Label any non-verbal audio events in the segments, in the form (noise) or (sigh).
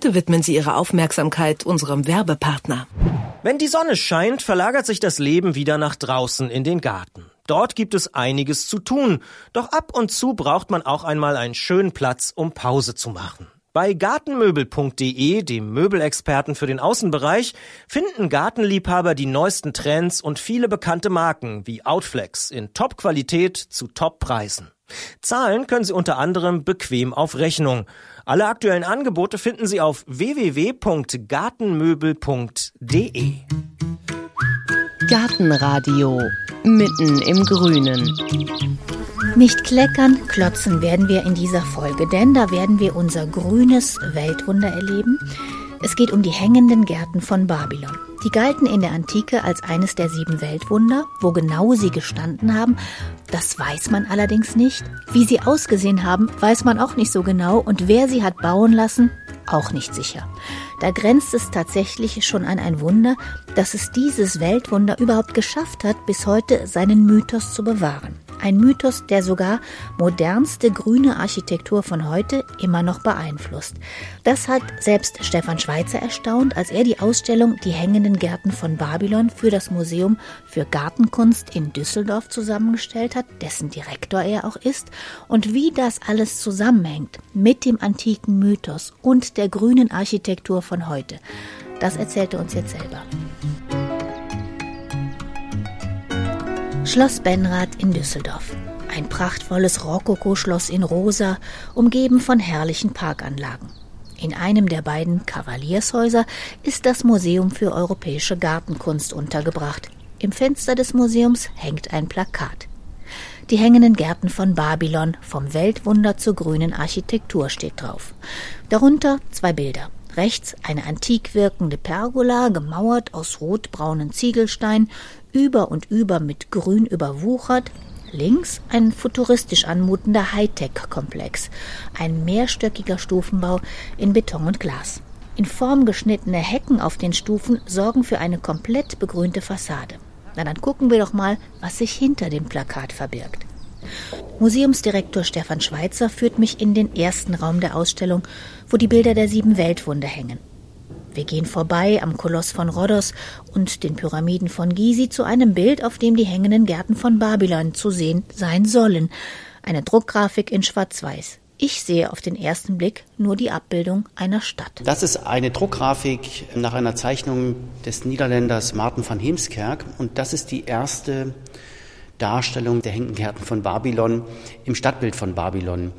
Bitte widmen Sie Ihre Aufmerksamkeit unserem Werbepartner. Wenn die Sonne scheint, verlagert sich das Leben wieder nach draußen in den Garten. Dort gibt es einiges zu tun, doch ab und zu braucht man auch einmal einen schönen Platz, um Pause zu machen. Bei gartenmöbel.de, dem Möbelexperten für den Außenbereich, finden Gartenliebhaber die neuesten Trends und viele bekannte Marken wie Outflex in Top-Qualität zu Top-Preisen. Zahlen können Sie unter anderem bequem auf Rechnung. Alle aktuellen Angebote finden Sie auf www.gartenmöbel.de. Gartenradio mitten im Grünen. Nicht kleckern, klotzen werden wir in dieser Folge, denn da werden wir unser grünes Weltwunder erleben. Es geht um die hängenden Gärten von Babylon. Die galten in der Antike als eines der sieben Weltwunder. Wo genau sie gestanden haben, das weiß man allerdings nicht. Wie sie ausgesehen haben, weiß man auch nicht so genau. Und wer sie hat bauen lassen, auch nicht sicher. Da grenzt es tatsächlich schon an ein Wunder, dass es dieses Weltwunder überhaupt geschafft hat, bis heute seinen Mythos zu bewahren. Ein Mythos, der sogar modernste grüne Architektur von heute immer noch beeinflusst. Das hat selbst Stefan Schweitzer erstaunt, als er die Ausstellung Die hängenden Gärten von Babylon für das Museum für Gartenkunst in Düsseldorf zusammengestellt hat, dessen Direktor er auch ist, und wie das alles zusammenhängt mit dem antiken Mythos und der grünen Architektur von heute. Das erzählt er uns jetzt selber. Schloss Benrath in Düsseldorf. Ein prachtvolles Rokoko-Schloss in Rosa, umgeben von herrlichen Parkanlagen. In einem der beiden Kavaliershäuser ist das Museum für europäische Gartenkunst untergebracht. Im Fenster des Museums hängt ein Plakat. Die hängenden Gärten von Babylon, vom Weltwunder zur grünen Architektur steht drauf. Darunter zwei Bilder. Rechts eine antik wirkende Pergola, gemauert aus rotbraunen Ziegelstein, über und über mit Grün überwuchert, links ein futuristisch anmutender Hightech-Komplex, ein mehrstöckiger Stufenbau in Beton und Glas. In Form geschnittene Hecken auf den Stufen sorgen für eine komplett begrünte Fassade. Na dann gucken wir doch mal, was sich hinter dem Plakat verbirgt. Museumsdirektor Stefan Schweitzer führt mich in den ersten Raum der Ausstellung, wo die Bilder der sieben Weltwunder hängen. Wir gehen vorbei am Koloss von Rhodos und den Pyramiden von Gizeh zu einem Bild, auf dem die hängenden Gärten von Babylon zu sehen sein sollen. Eine Druckgrafik in Schwarz-Weiß. Ich sehe auf den ersten Blick nur die Abbildung einer Stadt. Das ist eine Druckgrafik nach einer Zeichnung des Niederländers Martin van Heemskerk und das ist die erste Darstellung der hängenden Gärten von Babylon im Stadtbild von Babylon.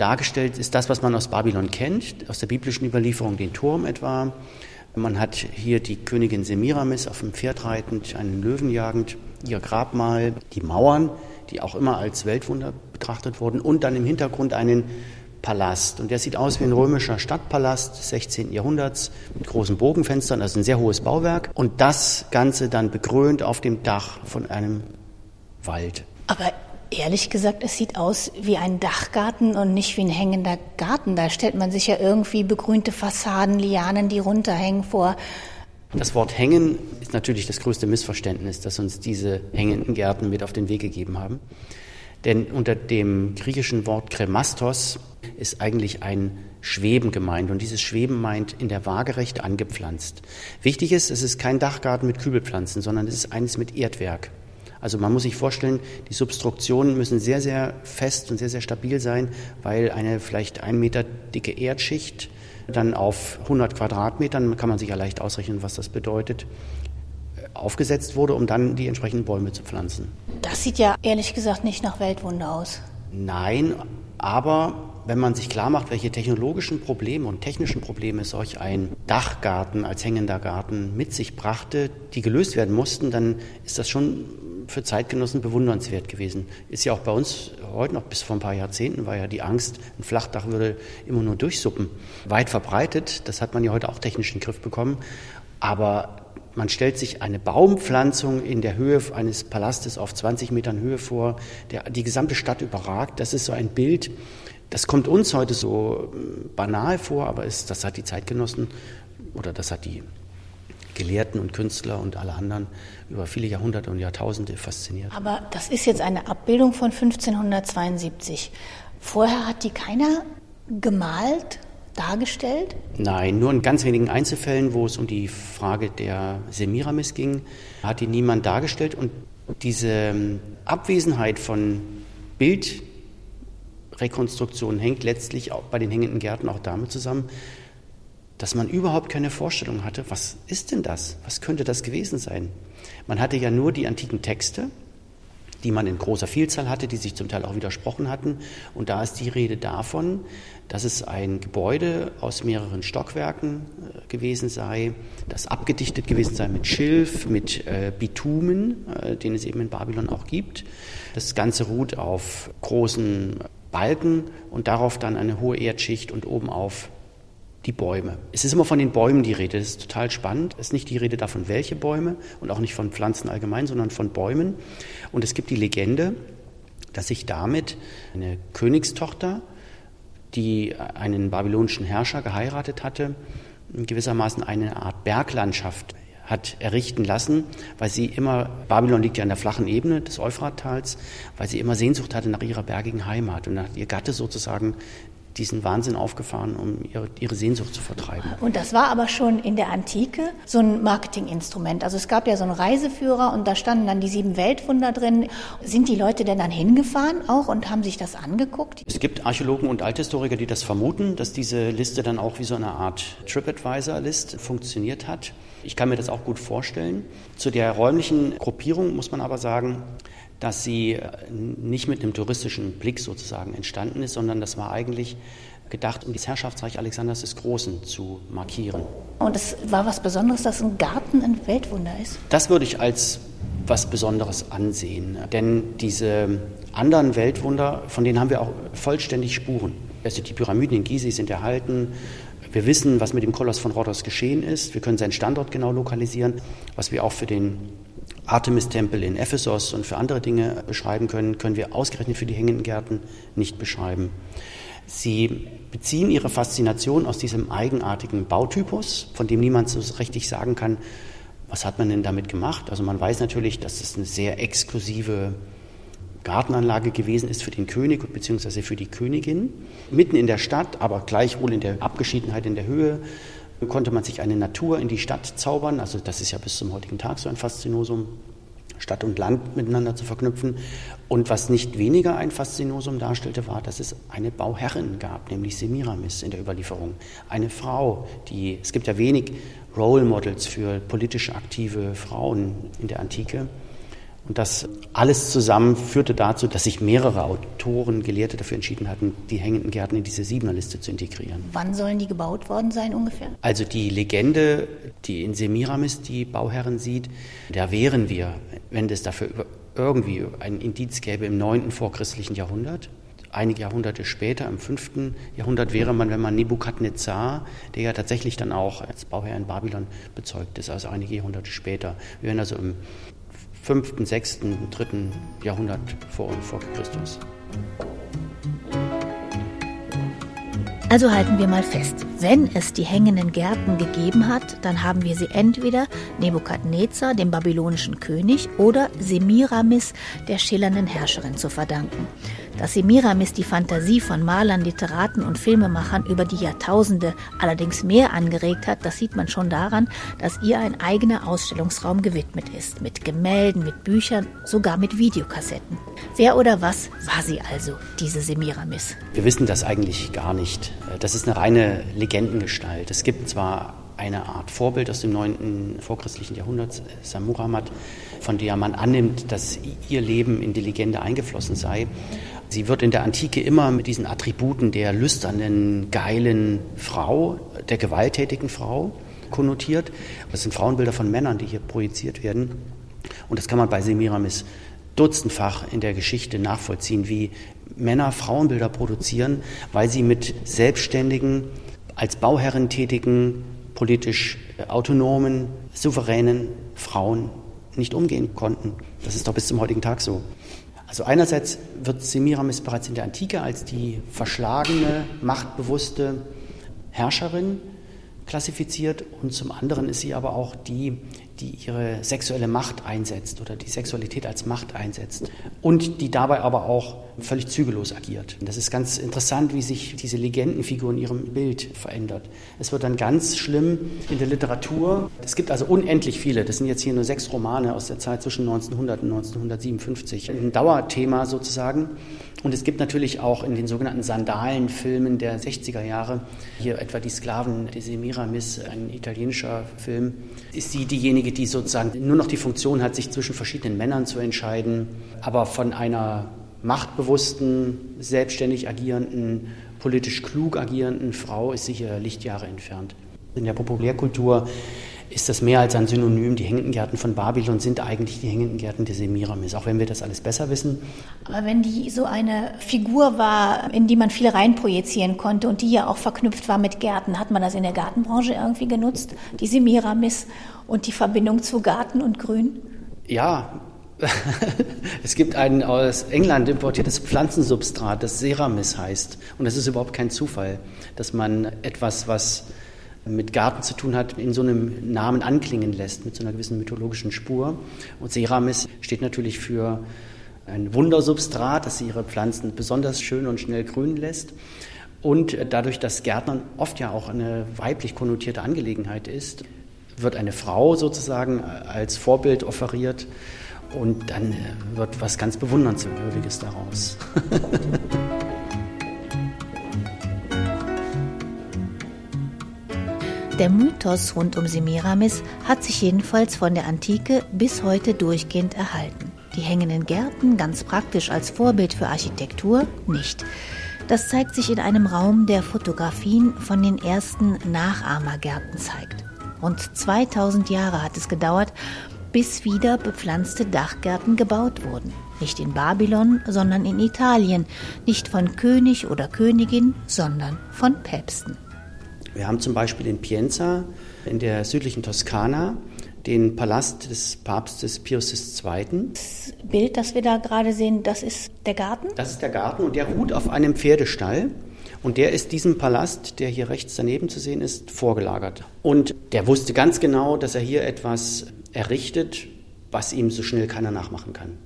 Dargestellt ist das, was man aus Babylon kennt, aus der biblischen Überlieferung, den Turm etwa. Man hat hier die Königin Semiramis auf dem Pferd reitend, einen Löwen jagend, ihr Grabmal, die Mauern, die auch immer als Weltwunder betrachtet wurden, und dann im Hintergrund einen Palast. Und der sieht aus wie ein römischer Stadtpalast des 16. Jahrhunderts mit großen Bogenfenstern, also ein sehr hohes Bauwerk. Und das Ganze dann bekrönt auf dem Dach von einem Wald. Aber Ehrlich gesagt, es sieht aus wie ein Dachgarten und nicht wie ein hängender Garten. Da stellt man sich ja irgendwie begrünte Fassaden, Lianen, die runterhängen vor. Das Wort hängen ist natürlich das größte Missverständnis, das uns diese hängenden Gärten mit auf den Weg gegeben haben. Denn unter dem griechischen Wort kremastos ist eigentlich ein Schweben gemeint. Und dieses Schweben meint in der Waagerecht angepflanzt. Wichtig ist, es ist kein Dachgarten mit Kübelpflanzen, sondern es ist eines mit Erdwerk. Also man muss sich vorstellen, die Substruktionen müssen sehr, sehr fest und sehr, sehr stabil sein, weil eine vielleicht ein Meter dicke Erdschicht dann auf 100 Quadratmetern, kann man sich ja leicht ausrechnen, was das bedeutet, aufgesetzt wurde, um dann die entsprechenden Bäume zu pflanzen. Das sieht ja ehrlich gesagt nicht nach Weltwunder aus. Nein, aber wenn man sich klar macht, welche technologischen Probleme und technischen Probleme solch ein Dachgarten als hängender Garten mit sich brachte, die gelöst werden mussten, dann ist das schon für Zeitgenossen bewundernswert gewesen. Ist ja auch bei uns heute noch bis vor ein paar Jahrzehnten war ja die Angst, ein Flachdach würde immer nur durchsuppen. Weit verbreitet, das hat man ja heute auch technisch in den Griff bekommen. Aber man stellt sich eine Baumpflanzung in der Höhe eines Palastes auf 20 Metern Höhe vor, der die gesamte Stadt überragt. Das ist so ein Bild, das kommt uns heute so banal vor, aber ist, das hat die Zeitgenossen oder das hat die Gelehrten und Künstler und alle anderen über viele Jahrhunderte und Jahrtausende fasziniert. Aber das ist jetzt eine Abbildung von 1572. Vorher hat die keiner gemalt, dargestellt? Nein, nur in ganz wenigen Einzelfällen, wo es um die Frage der Semiramis ging, hat ihn niemand dargestellt. Und diese ähm, Abwesenheit von Bildrekonstruktionen hängt letztlich auch bei den hängenden Gärten auch damit zusammen, dass man überhaupt keine Vorstellung hatte, was ist denn das? Was könnte das gewesen sein? Man hatte ja nur die antiken Texte, die man in großer Vielzahl hatte, die sich zum Teil auch widersprochen hatten. Und da ist die Rede davon, dass es ein Gebäude aus mehreren Stockwerken äh, gewesen sei, das abgedichtet gewesen sei mit Schilf, mit äh, Bitumen, äh, den es eben in Babylon auch gibt. Das Ganze ruht auf großen Balken und darauf dann eine hohe Erdschicht und oben auf die Bäume. Es ist immer von den Bäumen die Rede. Das ist total spannend. Es ist nicht die Rede davon, welche Bäume und auch nicht von Pflanzen allgemein, sondern von Bäumen. Und es gibt die Legende, dass sich damit eine Königstochter, die einen babylonischen Herrscher geheiratet hatte, gewissermaßen eine Art Berglandschaft hat errichten lassen, weil sie immer, Babylon liegt ja an der flachen Ebene des Euphrattals, weil sie immer Sehnsucht hatte nach ihrer bergigen Heimat und hat ihr Gatte sozusagen diesen Wahnsinn aufgefahren, um ihre, ihre, Sehnsucht zu vertreiben. Und das war aber schon in der Antike so ein Marketinginstrument. Also es gab ja so einen Reiseführer und da standen dann die sieben Weltwunder drin. Sind die Leute denn dann hingefahren auch und haben sich das angeguckt? Es gibt Archäologen und Althistoriker, die das vermuten, dass diese Liste dann auch wie so eine Art TripAdvisor-List funktioniert hat. Ich kann mir das auch gut vorstellen. Zu der räumlichen Gruppierung muss man aber sagen, dass sie äh, nicht mit einem touristischen Blick sozusagen entstanden ist, sondern das war eigentlich gedacht, um das Herrschaftsreich Alexanders des Großen zu markieren. Und es war was Besonderes, dass ein Garten ein Weltwunder ist? Das würde ich als was Besonderes ansehen. Denn diese anderen Weltwunder, von denen haben wir auch vollständig Spuren. Also die Pyramiden in Gizeh sind erhalten. Wir wissen, was mit dem Koloss von Rhodos geschehen ist. Wir können seinen Standort genau lokalisieren, was wir auch für den Artemis-Tempel in Ephesos und für andere Dinge beschreiben können, können wir ausgerechnet für die hängenden Gärten nicht beschreiben. Sie beziehen ihre Faszination aus diesem eigenartigen Bautypus, von dem niemand so richtig sagen kann, was hat man denn damit gemacht. Also man weiß natürlich, dass es eine sehr exklusive Gartenanlage gewesen ist für den König bzw. für die Königin. Mitten in der Stadt, aber gleichwohl in der Abgeschiedenheit in der Höhe, konnte man sich eine Natur in die Stadt zaubern. Also das ist ja bis zum heutigen Tag so ein Faszinosum, Stadt und Land miteinander zu verknüpfen. Und was nicht weniger ein Faszinosum darstellte, war, dass es eine Bauherrin gab, nämlich Semiramis in der Überlieferung. Eine Frau, die, es gibt ja wenig Role Models für politisch aktive Frauen in der Antike. Und das alles zusammen führte dazu, dass sich mehrere Autoren, Gelehrte dafür entschieden hatten, die hängenden Gärten in diese Siebenerliste zu integrieren. Wann sollen die gebaut worden sein ungefähr? Also die Legende, die in Semiramis die Bauherren sieht, da wären wir, wenn es dafür irgendwie ein Indiz gäbe, im 9. vorchristlichen Jahrhundert. Einige Jahrhunderte später, im 5. Jahrhundert, wäre man, wenn man Nebukadnezar, der ja tatsächlich dann auch als Bauherr in Babylon bezeugt ist, also einige Jahrhunderte später. Wir wären also im 5., 6., 3. Jahrhundert vor vor Christus. Also halten wir mal fest, wenn es die hängenden Gärten gegeben hat, dann haben wir sie entweder Nebukadnezar, dem babylonischen König, oder Semiramis, der schillernden Herrscherin, zu verdanken. Dass Semiramis die Fantasie von Malern, Literaten und Filmemachern über die Jahrtausende allerdings mehr angeregt hat, das sieht man schon daran, dass ihr ein eigener Ausstellungsraum gewidmet ist, mit Gemälden, mit Büchern, sogar mit Videokassetten. Wer oder was war sie also, diese Semiramis? Wir wissen das eigentlich gar nicht. Das ist eine reine Legendengestalt. Es gibt zwar eine Art Vorbild aus dem 9. vorchristlichen Jahrhundert, Samuramat, von der man annimmt, dass ihr Leben in die Legende eingeflossen sei. Sie wird in der Antike immer mit diesen Attributen der lüsternen, geilen Frau, der gewalttätigen Frau konnotiert. Das sind Frauenbilder von Männern, die hier projiziert werden. Und das kann man bei Semiramis dutzendfach in der Geschichte nachvollziehen, wie Männer Frauenbilder produzieren, weil sie mit selbstständigen, als Bauherren tätigen, politisch autonomen, souveränen Frauen nicht umgehen konnten. Das ist doch bis zum heutigen Tag so. Also einerseits wird Semiramis bereits in der Antike als die verschlagene, machtbewusste Herrscherin klassifiziert und zum anderen ist sie aber auch die, die ihre sexuelle Macht einsetzt oder die Sexualität als Macht einsetzt und die dabei aber auch völlig zügellos agiert. Das ist ganz interessant, wie sich diese Legendenfigur in ihrem Bild verändert. Es wird dann ganz schlimm in der Literatur. Es gibt also unendlich viele, das sind jetzt hier nur sechs Romane aus der Zeit zwischen 1900 und 1957. Ein Dauerthema sozusagen. Und es gibt natürlich auch in den sogenannten Sandalenfilmen der 60er Jahre, hier etwa die Sklaven de Semiramis, ein italienischer Film, ist sie diejenige, die sozusagen nur noch die Funktion hat, sich zwischen verschiedenen Männern zu entscheiden, aber von einer machtbewussten, selbstständig agierenden, politisch klug agierenden Frau ist sicher Lichtjahre entfernt. In der Populärkultur ist das mehr als ein Synonym. Die hängenden Gärten von Babylon sind eigentlich die hängenden Gärten der Semiramis, auch wenn wir das alles besser wissen. Aber wenn die so eine Figur war, in die man viel reinprojizieren konnte und die ja auch verknüpft war mit Gärten, hat man das in der Gartenbranche irgendwie genutzt? Die Semiramis und die Verbindung zu Garten und Grün? Ja, (laughs) es gibt ein aus England importiertes Pflanzensubstrat, das Ceramis heißt. Und es ist überhaupt kein Zufall, dass man etwas, was mit Garten zu tun hat, in so einem Namen anklingen lässt, mit so einer gewissen mythologischen Spur. Und Ceramis steht natürlich für ein Wundersubstrat, das ihre Pflanzen besonders schön und schnell grün lässt. Und dadurch, dass Gärtnern oft ja auch eine weiblich konnotierte Angelegenheit ist, wird eine Frau sozusagen als Vorbild offeriert und dann wird was ganz Bewundernswürdiges daraus. (laughs) Der Mythos rund um Semiramis hat sich jedenfalls von der Antike bis heute durchgehend erhalten. Die hängenden Gärten ganz praktisch als Vorbild für Architektur nicht. Das zeigt sich in einem Raum, der Fotografien von den ersten Nachahmergärten zeigt. Rund 2000 Jahre hat es gedauert, bis wieder bepflanzte Dachgärten gebaut wurden. Nicht in Babylon, sondern in Italien. Nicht von König oder Königin, sondern von Päpsten. Wir haben zum Beispiel in Pienza in der südlichen Toskana den Palast des Papstes Pius II. Das Bild, das wir da gerade sehen, das ist der Garten? Das ist der Garten und der ruht auf einem Pferdestall. Und der ist diesem Palast, der hier rechts daneben zu sehen ist, vorgelagert. Und der wusste ganz genau, dass er hier etwas errichtet, was ihm so schnell keiner nachmachen kann.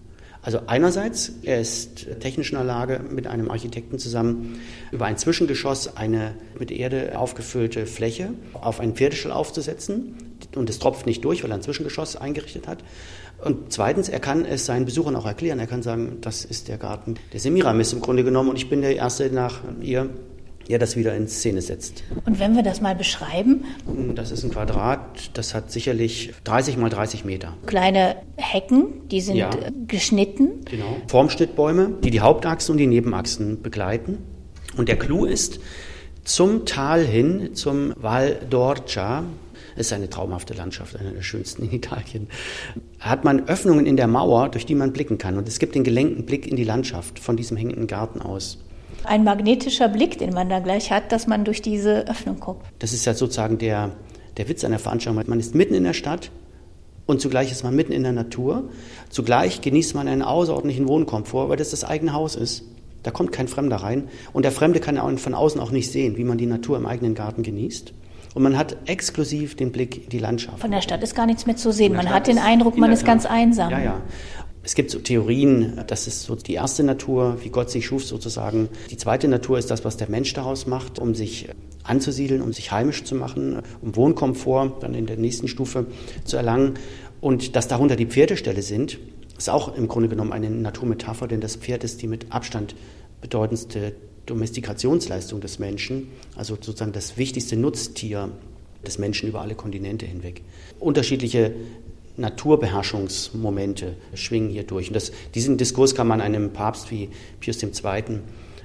Also einerseits, er ist technisch in der Lage, mit einem Architekten zusammen über ein Zwischengeschoss eine mit Erde aufgefüllte Fläche auf einen Pferdestall aufzusetzen und es tropft nicht durch, weil er ein Zwischengeschoss eingerichtet hat. Und zweitens, er kann es seinen Besuchern auch erklären. Er kann sagen, das ist der Garten der Semiramis im Grunde genommen und ich bin der Erste nach ihr, der das wieder in Szene setzt. Und wenn wir das mal beschreiben? Das ist ein Quadrat, das hat sicherlich 30 mal 30 Meter. Kleine Hecken, die sind ja. geschnitten. Genau. Formschnittbäume, die die Hauptachsen und die Nebenachsen begleiten. Und der Clou ist, zum Tal hin, zum Val d'Orcia, ist eine traumhafte Landschaft, eine der schönsten in Italien, hat man Öffnungen in der Mauer, durch die man blicken kann. Und es gibt den gelenkten Blick in die Landschaft von diesem hängenden Garten aus ein magnetischer Blick, den man da gleich hat, dass man durch diese Öffnung guckt. Das ist ja sozusagen der, der Witz einer Veranstaltung. Man ist mitten in der Stadt und zugleich ist man mitten in der Natur. Zugleich genießt man einen außerordentlichen Wohnkomfort, weil das das eigene Haus ist. Da kommt kein Fremder rein und der Fremde kann von außen auch nicht sehen, wie man die Natur im eigenen Garten genießt. Und man hat exklusiv den Blick in die Landschaft. Von der Stadt ist gar nichts mehr zu sehen. Man hat den Eindruck, man ist ganz einsam. Ja, ja. Es gibt so Theorien, das ist so die erste Natur, wie Gott sich schuf sozusagen. Die zweite Natur ist das, was der Mensch daraus macht, um sich anzusiedeln, um sich heimisch zu machen, um Wohnkomfort dann in der nächsten Stufe zu erlangen. Und dass darunter die Pferdeställe sind, ist auch im Grunde genommen eine Naturmetapher, denn das Pferd ist die mit Abstand bedeutendste Domestikationsleistung des Menschen, also sozusagen das wichtigste Nutztier des Menschen über alle Kontinente hinweg. Unterschiedliche Naturbeherrschungsmomente schwingen hier durch. Und das, diesen Diskurs kann man einem Papst wie Pius II.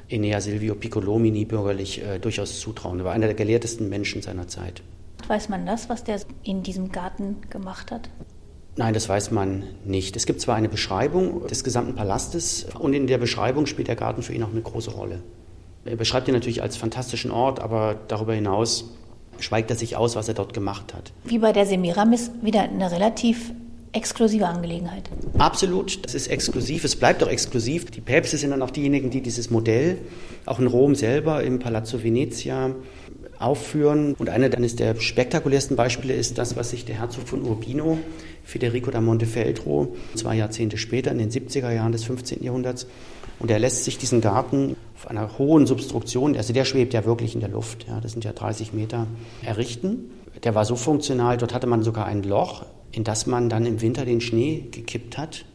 Enea Silvio Piccolomini bürgerlich äh, durchaus zutrauen. Er war einer der gelehrtesten Menschen seiner Zeit. Weiß man das, was der in diesem Garten gemacht hat? Nein, das weiß man nicht. Es gibt zwar eine Beschreibung des gesamten Palastes und in der Beschreibung spielt der Garten für ihn auch eine große Rolle. Er beschreibt ihn natürlich als fantastischen Ort, aber darüber hinaus schweigt er sich aus, was er dort gemacht hat. Wie bei der Semiramis wieder eine relativ exklusive Angelegenheit. Absolut, das ist exklusiv, es bleibt auch exklusiv. Die Päpste sind dann auch diejenigen, die dieses Modell, auch in Rom selber, im Palazzo Venezia, aufführen. Und eines der spektakulärsten Beispiele ist das, was sich der Herzog von Urbino, Federico da Montefeltro, zwei Jahrzehnte später, in den 70er Jahren des 15. Jahrhunderts, und er lässt sich diesen Garten auf einer hohen Substruktion, also der schwebt ja wirklich in der Luft, ja, das sind ja 30 Meter, errichten. Der war so funktional, dort hatte man sogar ein Loch, in das man dann im Winter den Schnee gekippt hat.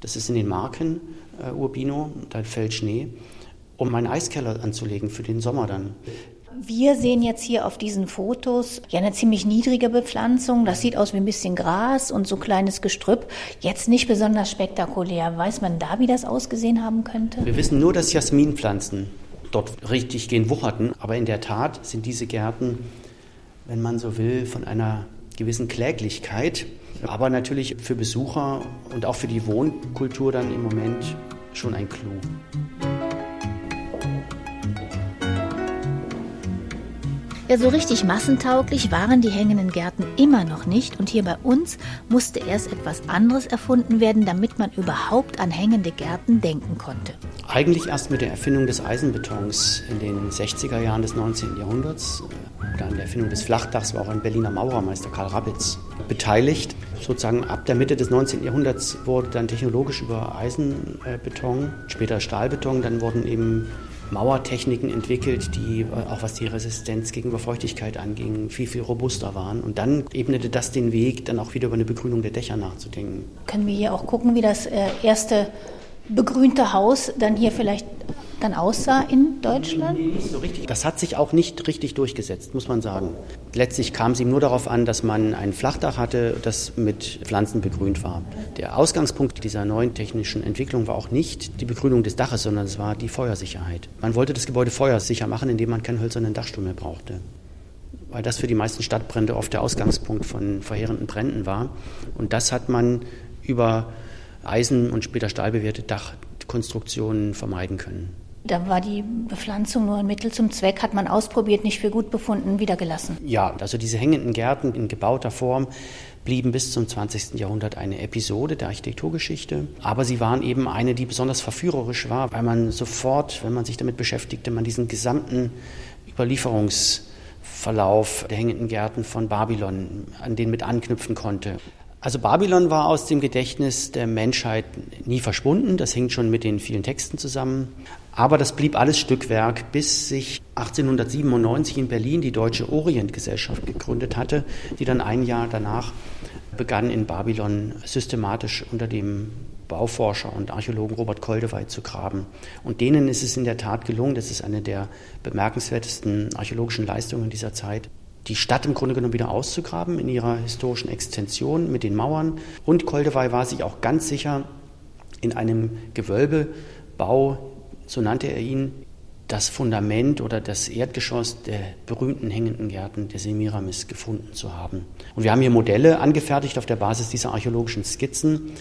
Das ist in den Marken äh, Urbino, da fällt Schnee, um einen Eiskeller anzulegen für den Sommer dann. Wir sehen jetzt hier auf diesen Fotos ja eine ziemlich niedrige Bepflanzung. Das sieht aus wie ein bisschen Gras und so kleines Gestrüpp. Jetzt nicht besonders spektakulär. Weiß man da, wie das ausgesehen haben könnte? Wir wissen nur, dass Jasminpflanzen dort richtig gehen wucherten. Aber in der Tat sind diese Gärten, wenn man so will, von einer gewissen Kläglichkeit. Aber natürlich für Besucher und auch für die Wohnkultur dann im Moment schon ein Clou. Ja, so richtig massentauglich waren die hängenden Gärten immer noch nicht und hier bei uns musste erst etwas anderes erfunden werden, damit man überhaupt an hängende Gärten denken konnte. Eigentlich erst mit der Erfindung des Eisenbetons in den 60er Jahren des 19. Jahrhunderts oder an der Erfindung des Flachdachs war auch ein Berliner Maurermeister Karl Rappitz beteiligt. Sozusagen ab der Mitte des 19. Jahrhunderts wurde dann technologisch über Eisenbeton, später Stahlbeton, dann wurden eben Mauertechniken entwickelt, die äh, auch was die Resistenz gegenüber Feuchtigkeit anging, viel, viel robuster waren. Und dann ebnete das den Weg, dann auch wieder über eine Begrünung der Dächer nachzudenken. Können wir hier auch gucken, wie das äh, erste begrünte Haus dann hier vielleicht dann aussah in Deutschland? Nee, nicht so richtig. Das hat sich auch nicht richtig durchgesetzt, muss man sagen. Letztlich kam es ihm nur darauf an, dass man ein Flachdach hatte, das mit Pflanzen begrünt war. Der Ausgangspunkt dieser neuen technischen Entwicklung war auch nicht die Begrünung des Daches, sondern es war die Feuersicherheit. Man wollte das Gebäude feuersicher machen, indem man keinen hölzernen Dachstuhl mehr brauchte weil das für die meisten Stadtbrände oft der Ausgangspunkt von verheerenden Bränden war. Und das hat man über Eisen- und später stahlbewehrte Dachkonstruktionen vermeiden können. Da war die Bepflanzung nur ein Mittel zum Zweck, hat man ausprobiert, nicht für gut befunden, wieder gelassen. Ja, also diese hängenden Gärten in gebauter Form blieben bis zum 20. Jahrhundert eine Episode der Architekturgeschichte. Aber sie waren eben eine, die besonders verführerisch war, weil man sofort, wenn man sich damit beschäftigte, man diesen gesamten Überlieferungsverlauf der hängenden Gärten von Babylon an den mit anknüpfen konnte. Also Babylon war aus dem Gedächtnis der Menschheit nie verschwunden. Das hängt schon mit den vielen Texten zusammen. Aber das blieb alles Stückwerk, bis sich 1897 in Berlin die Deutsche Orientgesellschaft gegründet hatte, die dann ein Jahr danach begann, in Babylon systematisch unter dem Bauforscher und Archäologen Robert Koldewey zu graben. Und denen ist es in der Tat gelungen, das ist eine der bemerkenswertesten archäologischen Leistungen dieser Zeit, die Stadt im Grunde genommen wieder auszugraben in ihrer historischen Extension mit den Mauern. Und Koldewey war sich auch ganz sicher, in einem Gewölbebau, so nannte er ihn, das Fundament oder das Erdgeschoss der berühmten hängenden Gärten der Semiramis gefunden zu haben. Und wir haben hier Modelle angefertigt auf der Basis dieser archäologischen Skizzen,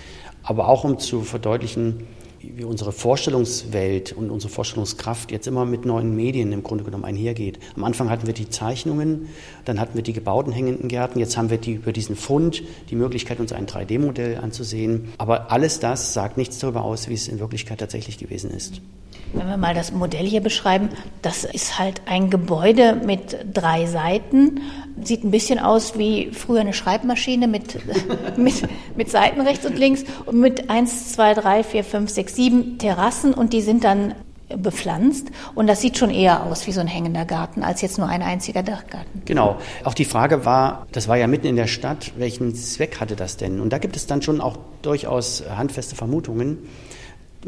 aber auch um zu verdeutlichen, wie unsere Vorstellungswelt und unsere Vorstellungskraft jetzt immer mit neuen Medien im Grunde genommen einhergeht. Am Anfang hatten wir die Zeichnungen, dann hatten wir die gebauten hängenden Gärten, jetzt haben wir die, über diesen Fund die Möglichkeit, uns ein 3D-Modell anzusehen. Aber alles das sagt nichts darüber aus, wie es in Wirklichkeit tatsächlich gewesen ist. Wenn wir mal das Modell hier beschreiben, das ist halt ein Gebäude mit drei Seiten. Sieht ein bisschen aus wie früher eine Schreibmaschine mit, (laughs) mit, mit Seiten rechts und links und mit eins, zwei, drei, vier, fünf, sechs, sieben Terrassen und die sind dann bepflanzt und das sieht schon eher aus wie so ein hängender Garten als jetzt nur ein einziger Dachgarten. Genau. Auch die Frage war, das war ja mitten in der Stadt, welchen Zweck hatte das denn? Und da gibt es dann schon auch durchaus handfeste Vermutungen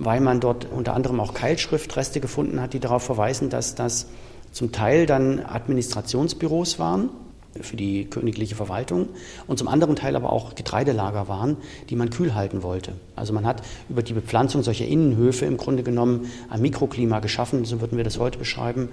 weil man dort unter anderem auch Keilschriftreste gefunden hat, die darauf verweisen, dass das zum Teil dann Administrationsbüros waren für die königliche Verwaltung und zum anderen Teil aber auch Getreidelager waren, die man kühl halten wollte. Also man hat über die Bepflanzung solcher Innenhöfe im Grunde genommen ein Mikroklima geschaffen, so würden wir das heute beschreiben,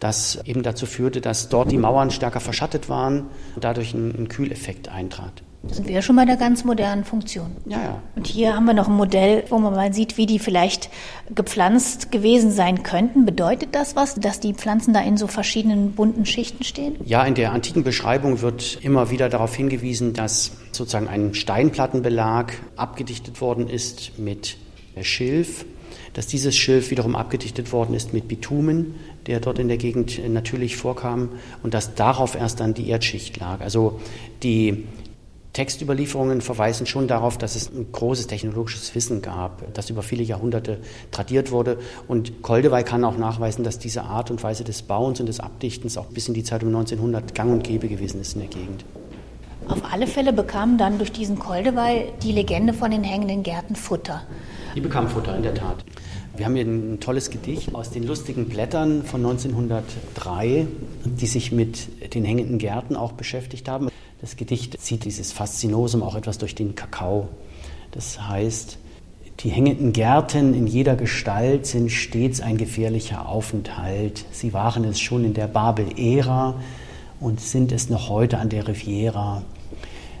das eben dazu führte, dass dort die Mauern stärker verschattet waren und dadurch ein, ein Kühleffekt eintrat. Da sind wir ja schon bei der ganz modernen Funktion. Ja, ja. Und hier haben wir noch ein Modell, wo man mal sieht, wie die vielleicht gepflanzt gewesen sein könnten. Bedeutet das was, dass die Pflanzen da in so verschiedenen bunten Schichten stehen? Ja, in der antiken Beschreibung wird immer wieder darauf hingewiesen, dass sozusagen ein Steinplattenbelag abgedichtet worden ist mit Schilf dass dieses Schilf wiederum abgedichtet worden ist mit Bitumen, der dort in der Gegend natürlich vorkam und dass darauf erst dann die Erdschicht lag. Also die Textüberlieferungen verweisen schon darauf, dass es ein großes technologisches Wissen gab, das über viele Jahrhunderte tradiert wurde. Und Koldewey kann auch nachweisen, dass diese Art und Weise des Bauens und des Abdichtens auch bis in die Zeit um 1900 gang und gäbe gewesen ist in der Gegend. Auf alle Fälle bekam dann durch diesen Koldewey die Legende von den hängenden Gärten Futter. Die bekam Futter, in der Tat. Wir haben hier ein tolles Gedicht aus den lustigen Blättern von 1903, die sich mit den hängenden Gärten auch beschäftigt haben. Das Gedicht zieht dieses Faszinosum auch etwas durch den Kakao. Das heißt, die hängenden Gärten in jeder Gestalt sind stets ein gefährlicher Aufenthalt. Sie waren es schon in der Babel-Ära und sind es noch heute an der Riviera.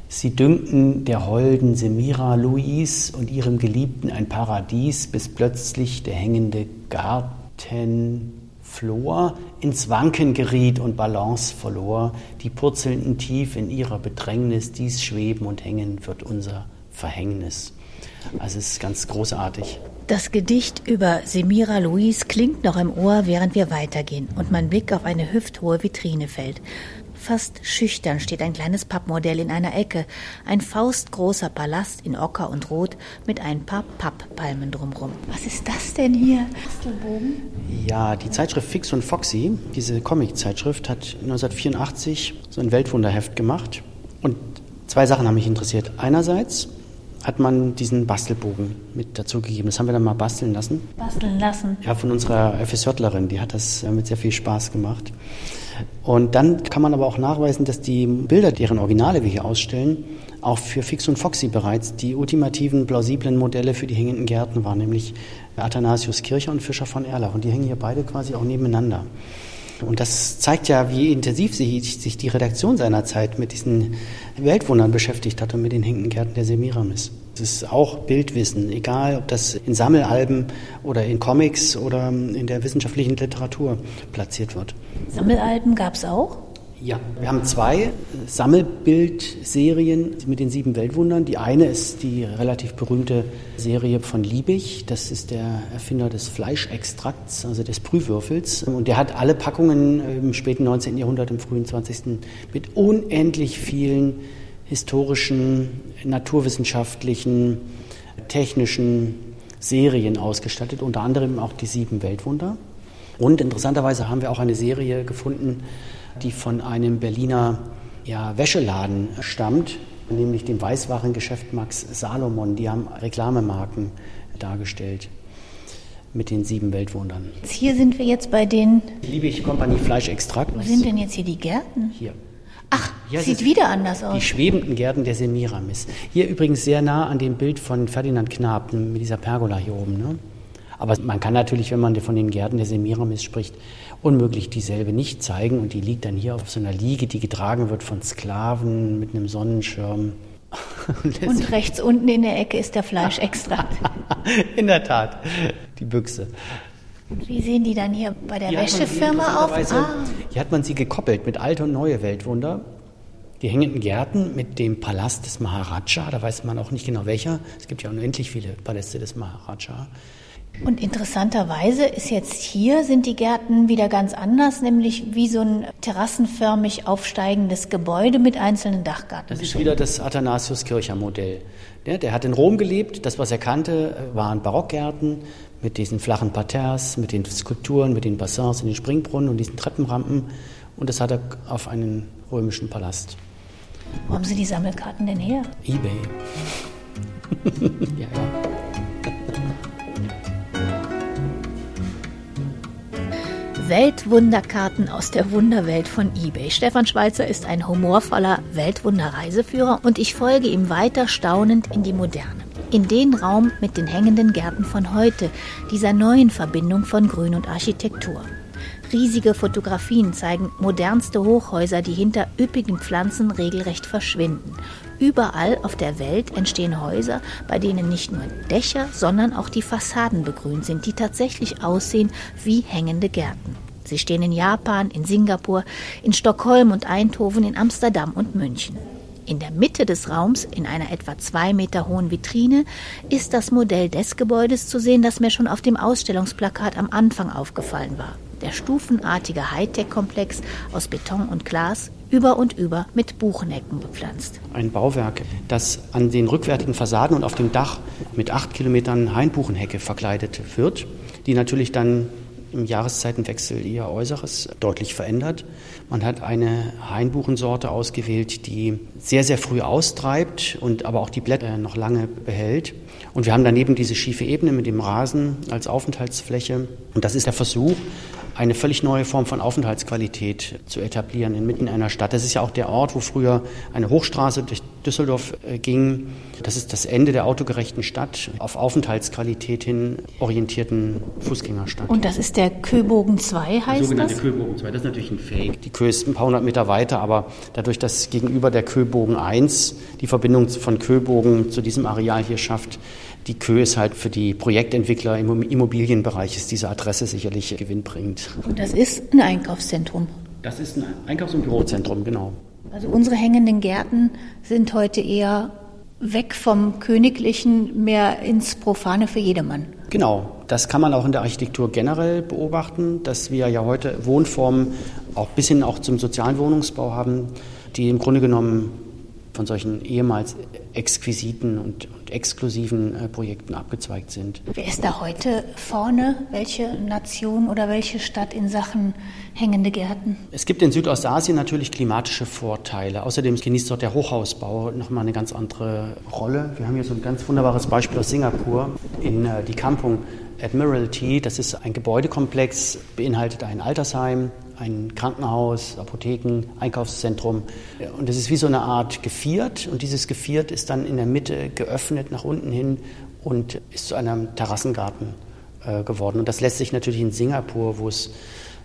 Sie dünkten der holden Semira Louise und ihrem Geliebten ein Paradies, bis plötzlich der hängende Garten Flor ins Wanken geriet und Balance verlor, die purzelnden tief in ihrer Bedrängnis, dies Schweben und Hängen wird unser Verhängnis. Also es ist ganz großartig. Das Gedicht über Semira Louise klingt noch im Ohr, während wir weitergehen und mein Blick auf eine hüfthohe Vitrine fällt. Fast schüchtern steht ein kleines Pappmodell in einer Ecke, ein faustgroßer Palast in Ocker und Rot mit ein paar Papppalmen drumrum. Was ist das denn hier? Bastelbogen? Ja, die Zeitschrift Fix und Foxy, diese Comic-Zeitschrift, hat 1984 so ein Weltwunderheft gemacht. Und zwei Sachen haben mich interessiert. Einerseits hat man diesen Bastelbogen mit dazu gegeben. Das haben wir dann mal basteln lassen. Basteln lassen? Ja, von unserer FSJlerin. Die hat das mit sehr viel Spaß gemacht. Und dann kann man aber auch nachweisen, dass die Bilder, deren Originale wir hier ausstellen, auch für Fix und Foxy bereits die ultimativen, plausiblen Modelle für die hängenden Gärten waren, nämlich Athanasius Kircher und Fischer von Erlach. Und die hängen hier beide quasi auch nebeneinander. Und das zeigt ja, wie intensiv sich die Redaktion seiner Zeit mit diesen Weltwundern beschäftigt hat und mit den hängenden Gärten der Semiramis. Es ist auch Bildwissen, egal ob das in Sammelalben oder in Comics oder in der wissenschaftlichen Literatur platziert wird. Sammelalben gab es auch? Ja, wir haben zwei Sammelbildserien mit den sieben Weltwundern. Die eine ist die relativ berühmte Serie von Liebig. Das ist der Erfinder des Fleischextrakts, also des Brühwürfels. Und der hat alle Packungen im späten 19. Jahrhundert, im frühen 20. mit unendlich vielen historischen, naturwissenschaftlichen, technischen Serien ausgestattet, unter anderem auch die sieben Weltwunder. Und interessanterweise haben wir auch eine Serie gefunden, die von einem Berliner ja, Wäscheladen stammt, nämlich dem Weißwarengeschäft Max Salomon. Die haben Reklamemarken dargestellt mit den sieben Weltwundern. Hier sind wir jetzt bei den Liebig Kompanie Fleischextrakt. Wo sind denn jetzt hier die Gärten? Hier. Ach, hier sieht wieder anders aus. Die schwebenden Gärten der Semiramis. Hier übrigens sehr nah an dem Bild von Ferdinand Knab mit dieser Pergola hier oben. Ne? Aber man kann natürlich, wenn man von den Gärten der Semiramis spricht, unmöglich dieselbe nicht zeigen. Und die liegt dann hier auf so einer Liege, die getragen wird von Sklaven mit einem Sonnenschirm. (laughs) Und rechts unten in der Ecke ist der Fleischextrakt. (laughs) in der Tat, die Büchse. Wie sehen die dann hier bei der Wäschefirma auf? Ah. Hier hat man sie gekoppelt mit alte und neue Weltwunder. Die hängenden Gärten mit dem Palast des Maharaja, da weiß man auch nicht genau welcher. Es gibt ja unendlich viele Paläste des Maharaja. Und interessanterweise ist jetzt hier sind die Gärten wieder ganz anders, nämlich wie so ein terrassenförmig aufsteigendes Gebäude mit einzelnen Dachgarten. Das ist wieder das Athanasius-Kircher-Modell. Der, der hat in Rom gelebt. Das, was er kannte, waren Barockgärten mit diesen flachen Parterres, mit den Skulpturen, mit den Bassins in den Springbrunnen und diesen Treppenrampen. Und das hat er auf einen römischen Palast. Wo haben Sie die Sammelkarten denn her? Ebay. (laughs) ja, ja. Weltwunderkarten aus der Wunderwelt von eBay. Stefan Schweizer ist ein humorvoller Weltwunderreiseführer und ich folge ihm weiter staunend in die Moderne. In den Raum mit den hängenden Gärten von heute, dieser neuen Verbindung von Grün und Architektur. Riesige Fotografien zeigen modernste Hochhäuser, die hinter üppigen Pflanzen regelrecht verschwinden. Überall auf der Welt entstehen Häuser, bei denen nicht nur Dächer, sondern auch die Fassaden begrünt sind, die tatsächlich aussehen wie hängende Gärten. Sie stehen in Japan, in Singapur, in Stockholm und Eindhoven, in Amsterdam und München. In der Mitte des Raums, in einer etwa zwei Meter hohen Vitrine, ist das Modell des Gebäudes zu sehen, das mir schon auf dem Ausstellungsplakat am Anfang aufgefallen war. Der stufenartige Hightech-Komplex aus Beton und Glas, über und über mit Buchenhecken bepflanzt. Ein Bauwerk, das an den rückwärtigen Fassaden und auf dem Dach mit acht Kilometern Hainbuchenhecke verkleidet wird, die natürlich dann im Jahreszeitenwechsel ihr Äußeres deutlich verändert. Man hat eine Hainbuchensorte ausgewählt, die sehr, sehr früh austreibt und aber auch die Blätter noch lange behält. Und wir haben daneben diese schiefe Ebene mit dem Rasen als Aufenthaltsfläche. Und das ist der Versuch, eine völlig neue Form von Aufenthaltsqualität zu etablieren inmitten einer Stadt. Das ist ja auch der Ort, wo früher eine Hochstraße durch Düsseldorf äh, ging. Das ist das Ende der autogerechten Stadt, auf Aufenthaltsqualität hin orientierten Fußgängerstadt. Und das ist der Köbogen 2, heißt der sogenannte das? Köbogen 2, das ist natürlich ein Fake. Die Kö ist ein paar hundert Meter weiter, aber dadurch, dass gegenüber der Köbogen 1 die Verbindung von Köbogen zu diesem Areal hier schafft, die Kö ist halt für die Projektentwickler im Immobilienbereich ist diese Adresse sicherlich gewinnbringend. Und das ist ein Einkaufszentrum. Das ist ein Einkaufs- und Bürozentrum, genau. Also unsere hängenden Gärten sind heute eher weg vom Königlichen, mehr ins Profane für jedermann. Genau, das kann man auch in der Architektur generell beobachten, dass wir ja heute Wohnformen auch bis hin auch zum sozialen Wohnungsbau haben, die im Grunde genommen von solchen ehemals exquisiten und, und exklusiven äh, Projekten abgezweigt sind. Wer ist da heute vorne? Welche Nation oder welche Stadt in Sachen hängende Gärten? Es gibt in Südostasien natürlich klimatische Vorteile. Außerdem genießt dort der Hochhausbau nochmal eine ganz andere Rolle. Wir haben hier so ein ganz wunderbares Beispiel aus Singapur in äh, die Kampung Admiralty. Das ist ein Gebäudekomplex, beinhaltet ein Altersheim, ein Krankenhaus, Apotheken, Einkaufszentrum. Und es ist wie so eine Art Geviert. Und dieses Geviert ist dann in der Mitte geöffnet nach unten hin und ist zu einem Terrassengarten äh, geworden. Und das lässt sich natürlich in Singapur, wo es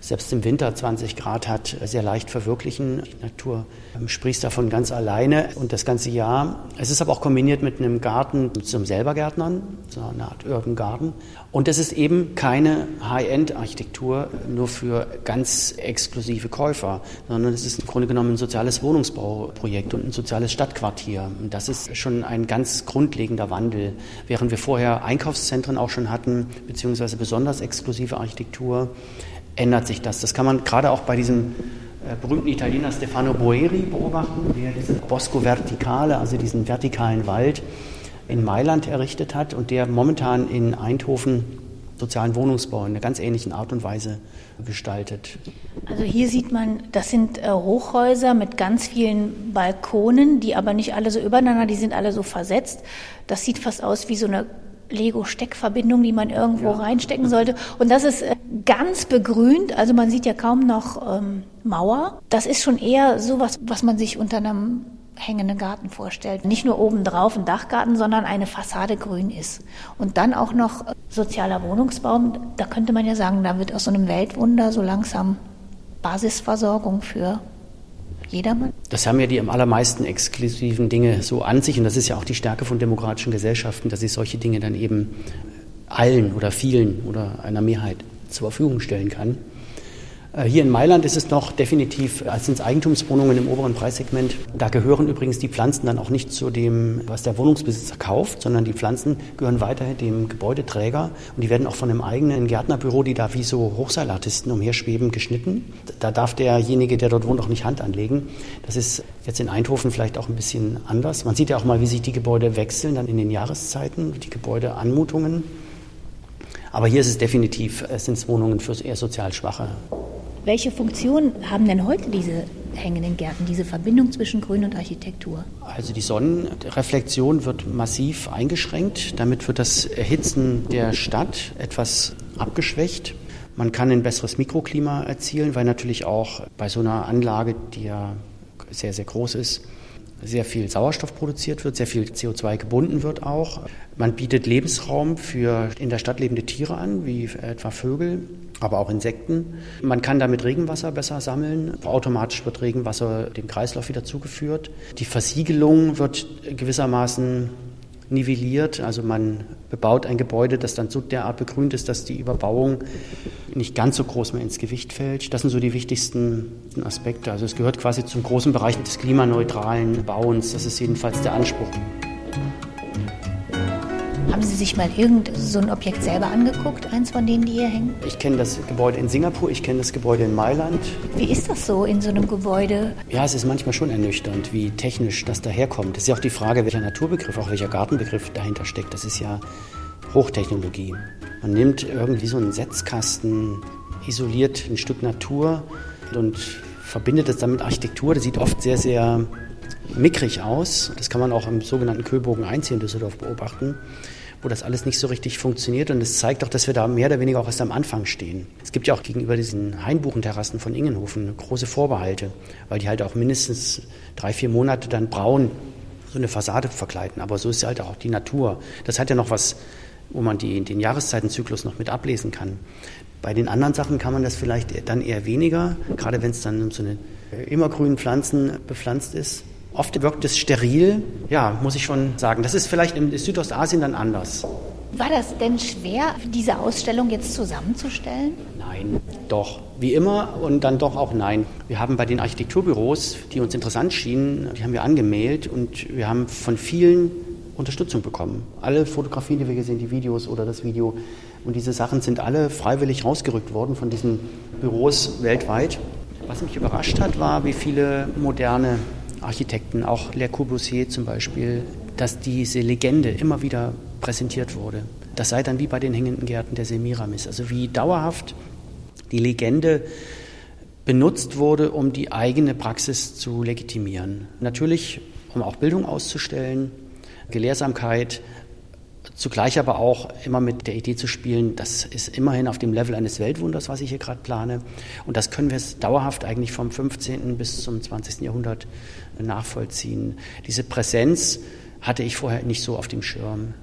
selbst im Winter 20 Grad hat, sehr leicht verwirklichen. Die Natur ähm, sprießt davon ganz alleine und das ganze Jahr. Es ist aber auch kombiniert mit einem Garten zum Selbergärtnern, so eine Art Urban Garden. Und es ist eben keine High-End-Architektur nur für ganz exklusive Käufer, sondern es ist im Grunde genommen ein soziales Wohnungsbauprojekt und ein soziales Stadtquartier. Und das ist schon ein ganz grundlegender Wandel. Während wir vorher Einkaufszentren auch schon hatten, beziehungsweise besonders exklusive Architektur, ändert sich das. Das kann man gerade auch bei diesem äh, berühmten Italiener Stefano Boeri beobachten, der diese Bosco Verticale, also diesen vertikalen Wald in Mailand errichtet hat und der momentan in Eindhoven sozialen Wohnungsbau in einer ganz ähnlichen Art und Weise gestaltet. Also hier sieht man, das sind äh, Hochhäuser mit ganz vielen Balkonen, die aber nicht alle so übereinander, die sind alle so versetzt. Das sieht fast aus wie so eine Lego-Steckverbindung, die man irgendwo ja. reinstecken sollte. Und das ist äh, ganz begrünt, also man sieht ja kaum noch ähm, Mauer. Das ist schon eher sowas, was man sich unter einem hängenden Garten vorstellt. Nicht nur oben drauf ein Dachgarten, sondern eine Fassade grün ist. Und dann auch noch äh, sozialer Wohnungsbaum. Da könnte man ja sagen, da wird aus so einem Weltwunder so langsam Basisversorgung für jedermann? Das haben ja die am allermeisten exklusiven Dinge so an sich und das ist ja auch die Stärke von demokratischen Gesellschaften, dass sie solche Dinge dann eben allen oder vielen oder einer Mehrheit zur Verfügung stellen kann. Äh, hier in Mailand ist es noch definitiv, als sind es Eigentumswohnungen im oberen Preissegment. Da gehören übrigens die Pflanzen dann auch nicht zu dem, was der Wohnungsbesitzer kauft, sondern die Pflanzen gehören weiterhin dem Gebäudeträger und die werden auch von einem eigenen Gärtnerbüro, die da wie so Hochseilartisten umherschweben, geschnitten. Da darf derjenige, der dort wohnt, auch nicht Hand anlegen. Das ist jetzt in Eindhoven vielleicht auch ein bisschen anders. Man sieht ja auch mal, wie sich die Gebäude wechseln dann in den Jahreszeiten, die Gebäudeanmutungen. Aber hier ist es definitiv, es sind Wohnungen für eher sozial Schwache. Welche Funktion haben denn heute diese hängenden Gärten, diese Verbindung zwischen Grün und Architektur? Also die Sonnenreflexion wird massiv eingeschränkt. Damit wird das Erhitzen der Stadt etwas abgeschwächt. Man kann ein besseres Mikroklima erzielen, weil natürlich auch bei so einer Anlage, die ja sehr, sehr groß ist, sehr viel Sauerstoff produziert wird, sehr viel CO2 gebunden wird auch. Man bietet Lebensraum für in der Stadt lebende Tiere an, wie etwa Vögel, aber auch Insekten. Man kann damit Regenwasser besser sammeln. Automatisch wird Regenwasser dem Kreislauf wieder zugeführt. Die Versiegelung wird gewissermaßen nivelliert. Also man bebaut ein Gebäude, das dann so derart begrünt ist, dass die Überbauung nicht ganz so groß mehr ins Gewicht fällt. Das sind so die wichtigsten Aspekte. Also es gehört quasi zum großen Bereich des klimaneutralen Bauens. Das ist jedenfalls der Anspruch. Haben Sie sich mal irgend so ein Objekt selber angeguckt, eins von denen, die hier hängen? Ich kenne das Gebäude in Singapur, ich kenne das Gebäude in Mailand. Wie ist das so in so einem Gebäude? Ja, es ist manchmal schon ernüchternd, wie technisch das daherkommt. Es ist ja auch die Frage, welcher Naturbegriff, auch welcher Gartenbegriff dahinter steckt. Das ist ja Hochtechnologie. Man nimmt irgendwie so einen Setzkasten, isoliert ein Stück Natur und verbindet es dann mit Architektur. Das sieht oft sehr, sehr mickrig aus. Das kann man auch im sogenannten Kühlbogen 1 hier in Düsseldorf beobachten wo das alles nicht so richtig funktioniert. Und es zeigt auch, dass wir da mehr oder weniger auch erst am Anfang stehen. Es gibt ja auch gegenüber diesen Hainbuchenterrassen von Ingenhofen große Vorbehalte, weil die halt auch mindestens drei, vier Monate dann braun so eine Fassade verkleiden. Aber so ist ja halt auch die Natur. Das hat ja noch was, wo man die, den Jahreszeitenzyklus noch mit ablesen kann. Bei den anderen Sachen kann man das vielleicht dann eher weniger, gerade wenn es dann um so eine immergrünen Pflanzen bepflanzt ist. Oft wirkt es steril, ja, muss ich schon sagen. Das ist vielleicht in Südostasien dann anders. War das denn schwer, diese Ausstellung jetzt zusammenzustellen? Nein, doch. Wie immer und dann doch auch nein. Wir haben bei den Architekturbüros, die uns interessant schienen, die haben wir angemeldet und wir haben von vielen Unterstützung bekommen. Alle Fotografien, die wir gesehen, die Videos oder das Video und diese Sachen sind alle freiwillig rausgerückt worden von diesen Büros weltweit. Was mich überrascht hat, war, wie viele moderne Architekten, auch Le Corbusier zum Beispiel, dass diese Legende immer wieder präsentiert wurde. Das sei dann wie bei den hängenden Gärten der Semiramis, also wie dauerhaft die Legende benutzt wurde, um die eigene Praxis zu legitimieren. Natürlich, um auch Bildung auszustellen, Gelehrsamkeit, Zugleich aber auch immer mit der Idee zu spielen, das ist immerhin auf dem Level eines Weltwunders, was ich hier gerade plane. Und das können wir dauerhaft eigentlich vom 15. bis zum 20. Jahrhundert nachvollziehen. Diese Präsenz hatte ich vorher nicht so auf dem Schirm.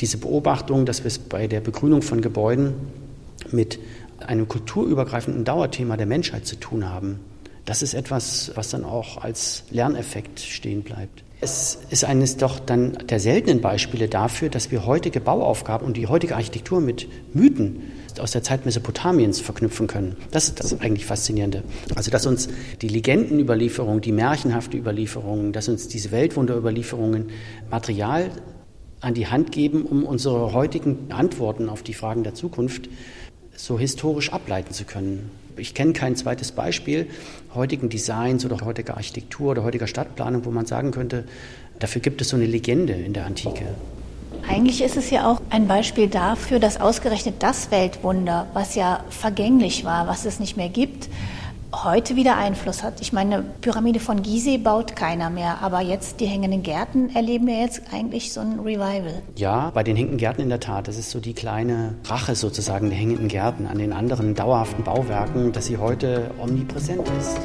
Diese Beobachtung, dass wir es bei der Begrünung von Gebäuden mit einem kulturübergreifenden Dauerthema der Menschheit zu tun haben, das ist etwas, was dann auch als Lerneffekt stehen bleibt. Es ist eines doch dann der seltenen Beispiele dafür, dass wir heutige Bauaufgaben und die heutige Architektur mit Mythen aus der Zeit Mesopotamiens verknüpfen können. Das ist das eigentlich Faszinierende. Also, dass uns die Legendenüberlieferung, die märchenhafte Überlieferung, dass uns diese Weltwunderüberlieferungen Material an die Hand geben, um unsere heutigen Antworten auf die Fragen der Zukunft so historisch ableiten zu können. Ich kenne kein zweites Beispiel heutigen Designs oder heutiger Architektur oder heutiger Stadtplanung, wo man sagen könnte, dafür gibt es so eine Legende in der Antike. Eigentlich ist es ja auch ein Beispiel dafür, dass ausgerechnet das Weltwunder, was ja vergänglich war, was es nicht mehr gibt, heute wieder Einfluss hat. Ich meine, Pyramide von Gizeh baut keiner mehr, aber jetzt die hängenden Gärten erleben wir jetzt eigentlich so ein Revival. Ja, bei den hängenden Gärten in der Tat. Das ist so die kleine Rache sozusagen der hängenden Gärten an den anderen dauerhaften Bauwerken, dass sie heute omnipräsent ist.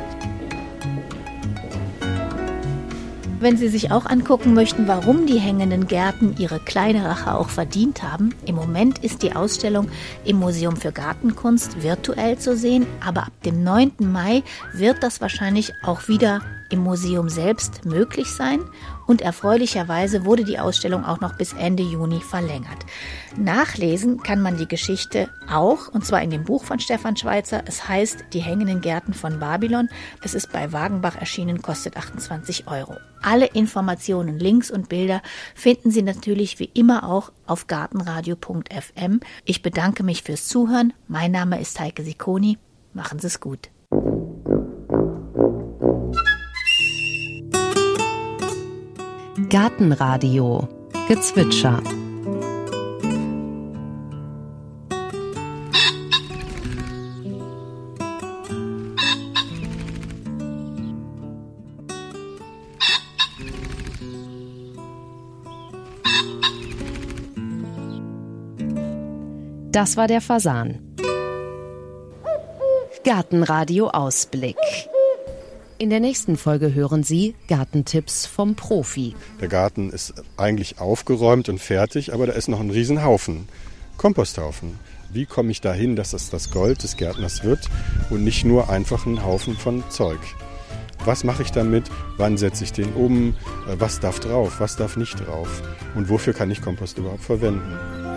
Wenn Sie sich auch angucken möchten, warum die hängenden Gärten ihre kleine Rache auch verdient haben, im Moment ist die Ausstellung im Museum für Gartenkunst virtuell zu sehen, aber ab dem 9. Mai wird das wahrscheinlich auch wieder im Museum selbst möglich sein und erfreulicherweise wurde die Ausstellung auch noch bis Ende Juni verlängert. Nachlesen kann man die Geschichte auch, und zwar in dem Buch von Stefan Schweitzer. Es heißt Die hängenden Gärten von Babylon. Es ist bei Wagenbach erschienen, kostet 28 Euro. Alle Informationen, Links und Bilder finden Sie natürlich wie immer auch auf gartenradio.fm. Ich bedanke mich fürs Zuhören. Mein Name ist Heike Sikoni. Machen Sie es gut. Gartenradio Gezwitscher Das war der Fasan. Gartenradio Ausblick. In der nächsten Folge hören Sie Gartentipps vom Profi. Der Garten ist eigentlich aufgeräumt und fertig, aber da ist noch ein Riesenhaufen. Komposthaufen. Wie komme ich dahin, dass es das Gold des Gärtners wird und nicht nur einfach ein Haufen von Zeug? Was mache ich damit? Wann setze ich den um? Äh, was darf drauf? Was darf nicht drauf? Und wofür kann ich Kompost überhaupt verwenden?